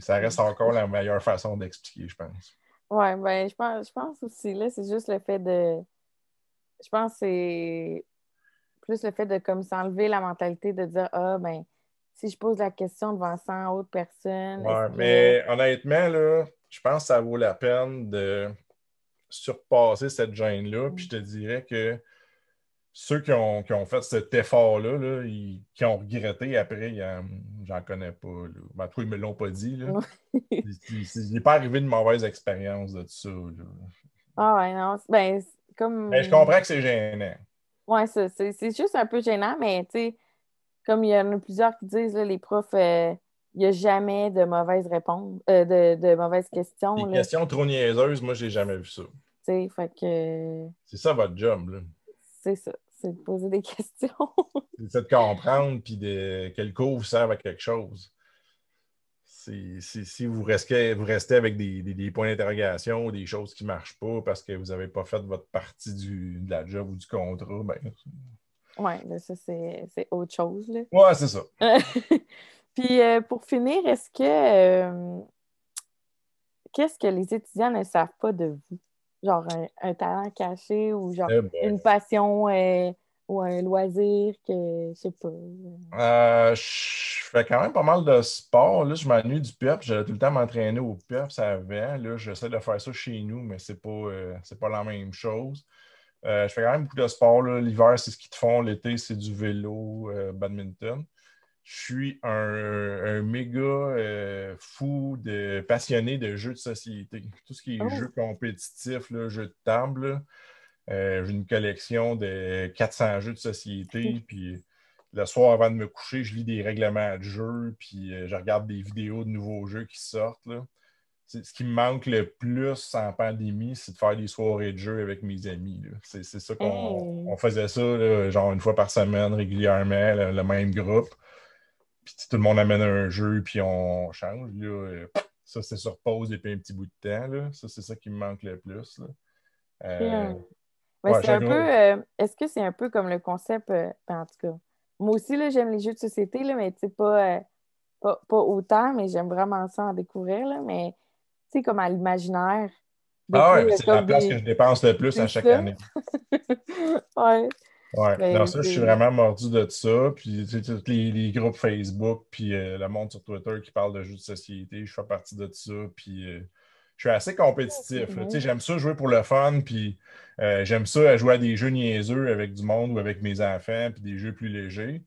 Ça, reste encore la meilleure façon d'expliquer, je pense. Ouais, ben, je pense, je pense aussi, là, c'est juste le fait de. Je pense que c'est plus le fait de comme s'enlever la mentalité de dire Ah, ben, si je pose la question devant 100 autres personnes. Ouais, que- mais honnêtement, là, je pense que ça vaut la peine de surpasser cette gêne-là. Puis je te dirais que ceux qui ont, qui ont fait cet effort-là, là, ils- qui ont regretté après, en- j'en connais pas. Là. Ben, ils me l'ont pas dit. Là. Il- n'est pas arrivé de mauvaise expérience de tout ça. là. Ah, ouais, non. Ben, comme. Mais je comprends que c'est gênant. Ça, c'est juste un peu gênant, mais tu sais, comme il y en a plusieurs qui disent, là, les profs, euh, il n'y a jamais de mauvaises réponses, euh, de, de mauvaises questions. Là, questions trop niaiseuses, moi, j'ai jamais vu ça. fait que C'est ça votre job. là. C'est ça, c'est de poser des questions. C'est de comprendre puis de, que le cours vous sert à quelque chose. Si, si- si vous, restez, vous restez avec des, des- des points d'interrogation ou des choses qui ne marchent pas parce que vous n'avez pas fait votre partie du, de la job ou du contrat, ben, ouais, là, ça, c'est autre chose, ouais, c'est ça. Puis euh, pour finir, est-ce que euh, qu'est-ce que les étudiants ne savent pas de vous? Genre un, talent caché ou genre Eh une passion euh, ou un loisir que je sais pas. Euh, je fais quand même pas mal de sport. Là, je m'ennuie du PEP. J'allais tout le temps m'entraîner au PEP, ça avait. Là, j'essaie de faire ça chez nous, mais c'est pas, euh, c'est pas la même chose. Euh, je fais quand même beaucoup de sport. L'hiver, c'est ce qu'ils te font. L'été, c'est du vélo, euh, badminton. Je suis un, un méga euh, fou de passionné de jeux de société. Tout ce qui est Oh. jeux compétitifs, là, jeux de table. Euh, j'ai une collection de 400 jeux de société. Puis le soir avant de me coucher, je lis des règlements de jeu, puis euh, je regarde des vidéos de nouveaux jeux qui sortent. là. Ce qui me manque le plus en pandémie, c'est de faire des soirées de jeu avec mes amis. C'est ça qu'on Hey. faisait ça, là, genre une fois par semaine, régulièrement, le, le même groupe. Puis tout le monde amène un jeu, puis on change. Là, Euh, ça, c'est sur pause depuis un petit bout de temps. Là. Ça, c'est ça qui me manque le plus. là. Euh, ouais, c'est un un peu. euh, Est-ce que c'est un peu comme le concept. euh, ben, en tout cas, moi aussi, là, j'aime les jeux de société, là, mais tu sais, pas, euh, pas, pas autant, mais j'aime vraiment ça en découvrir. Là, mais tu sais, comme à l'imaginaire. Ah ouais, c'est la place des- que je dépense le plus à chaque année. ouais. Ouais, Ben, non, ça, je suis vraiment mordu de ça. Puis, tu sais, tous les, les groupes Facebook, puis euh, le monde sur Twitter qui parle de jeux de société, je fais partie de ça. Puis, euh, je suis assez compétitif. Tu sais, j'aime ça jouer pour le fun, puis euh, j'aime ça jouer à des jeux niaiseux avec du monde ou avec mes enfants, puis des jeux plus légers.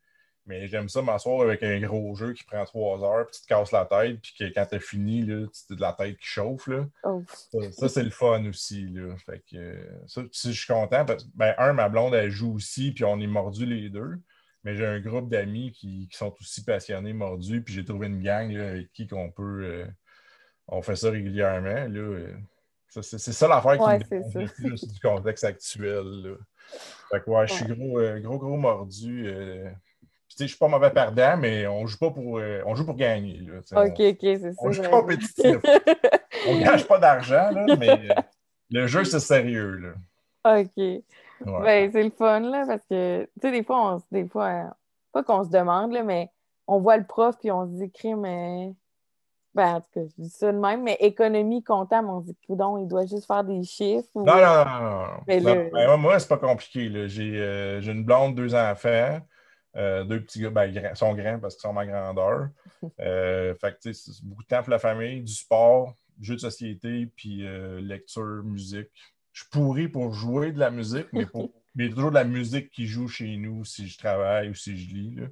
Mais j'aime ça m'asseoir avec un gros jeu qui prend trois heures, puis tu te casses la tête, puis que quand t'as fini, là, tu as de la tête qui chauffe. Là. Oh. Ça, ça, c'est le fun aussi. Là. Fait que, euh, ça, je suis content parce que, ben, un, ma blonde, elle joue aussi, puis on est mordus les deux. Mais j'ai un groupe d'amis qui, qui sont aussi passionnés, mordus, puis j'ai trouvé une gang là, avec qui qu'on peut. euh, on fait ça régulièrement. Là. euh. C'est, ça l'affaire qui me le plus du contexte actuel. Là. Fait que, ouais, je suis gros, euh, gros, gros mordu. Puis, tu sais, je suis pas mauvais perdant, mais on joue pas pour, euh, on joue pour gagner. Là, Tu sais, Ok, ok, c'est ça. on, on joue compétitif. On gage pas d'argent, mais euh, le jeu, c'est sérieux. Là. Ok. Ouais. Ben, c'est le fun, là, parce que, tu sais, des fois, on, des fois, euh, pas qu'on se demande, là, mais on voit le prof, puis on se dit, crime, euh, ben, en tout cas, je dis ça de même, mais économie comptable, on se dit, coudon, il doit juste faire des chiffres. Ou... Non, non, non. Mais ben, moi, c'est pas compliqué. euh, j'ai une blonde, deux enfants, euh, deux petits gars, ben, sont grands parce qu'ils sont ma grandeur. Euh, fait que, tu sais, c'est beaucoup de temps pour la famille, du sport, jeux de société, puis euh, lecture, musique. Je suis pourri pour jouer de la musique, mais, pour, mais il y a toujours de la musique qui joue chez nous si je travaille ou si je lis. Là.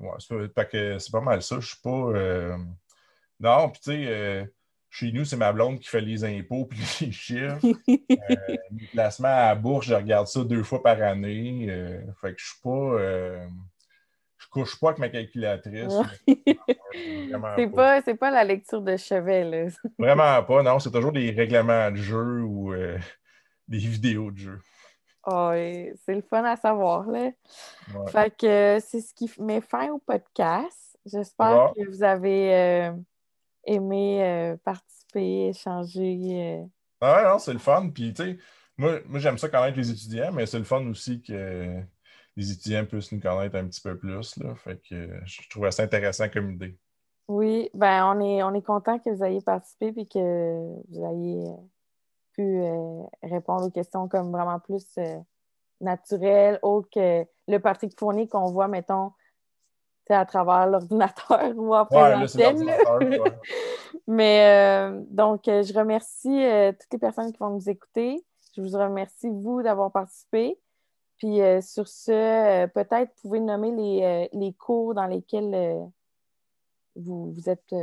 Ouais, c'est pas, que c'est pas mal ça. Je suis pas. Non, puis tu sais, chez nous, c'est ma blonde qui fait les impôts puis les chiffres. Euh, mes placements à la bourse, je regarde ça deux fois par année. Euh, fait que je suis pas. euh, je couche pas avec ma calculatrice. C'est pas, c'est pas la lecture de chevet, là. Vraiment pas, non. C'est toujours des règlements de jeu ou euh, des vidéos de jeu. Oh, c'est le fun à savoir, là. Ouais. Fait que c'est ce qui met fin au podcast. J'espère Ouais. que vous avez euh, aimé euh, participer, échanger. Ah ouais, non, c'est le fun. Puis, tu sais, moi, moi j'aime ça connaître les étudiants, mais c'est le fun aussi que les étudiants puissent nous connaître un petit peu plus. Là. Fait que je trouvais ça intéressant comme idée. Oui, ben on est, on est content que vous ayez participé et que vous ayez euh, pu euh, répondre aux questions comme vraiment plus euh, naturelles, autres que le Patrick Fournier qu'on voit, mettons, à travers l'ordinateur ou en présentiel. ouais. Mais euh, donc, euh, je remercie euh, toutes les personnes qui vont nous écouter. Je vous remercie, vous, d'avoir participé. Puis euh, sur ce, peut-être vous pouvez nommer les, les cours dans lesquels vous, vous êtes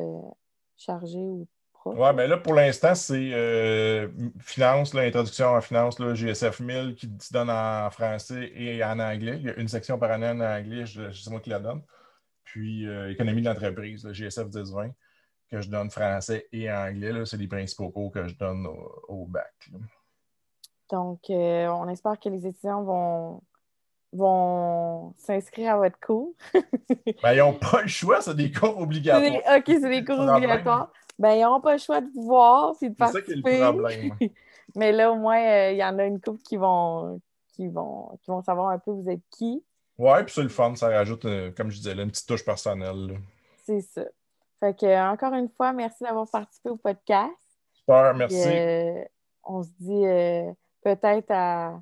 chargé ou prof. Ouais, mais là, pour l'instant, c'est finance, là, introduction en finance, là, GSF 1000 qui se donne en français et en anglais. Il y a une section par année en anglais, je- moi qui la donne. Puis euh, économie de l'entreprise, là, GSF 10-20, que je donne français et anglais. C'est les principaux cours que je donne au, au bac. là. Donc, euh, on espère que les étudiants vont, vont s'inscrire à votre cours. Ben, ils n'ont pas le choix, c'est des cours obligatoires. des- OK, c'est des cours obligatoires. Ben, ils n'auront pas le choix de vous voir puis de C'est ça qui est le participer. problème. Mais là, au moins, euh, il y en a une couple qui vont, qui vont, qui vont savoir un peu vous êtes qui. Ouais, puis c'est le fun, ça rajoute, euh, comme je disais, une petite touche personnelle. C'est ça. Fait que, encore une fois, merci d'avoir participé au podcast. Super, merci. Euh, on se dit euh, peut-être à,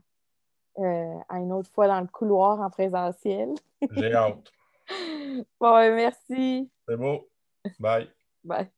à, une autre fois dans le couloir en présentiel. J'ai hâte. bon, ben, merci. C'est beau. Bye. Bye.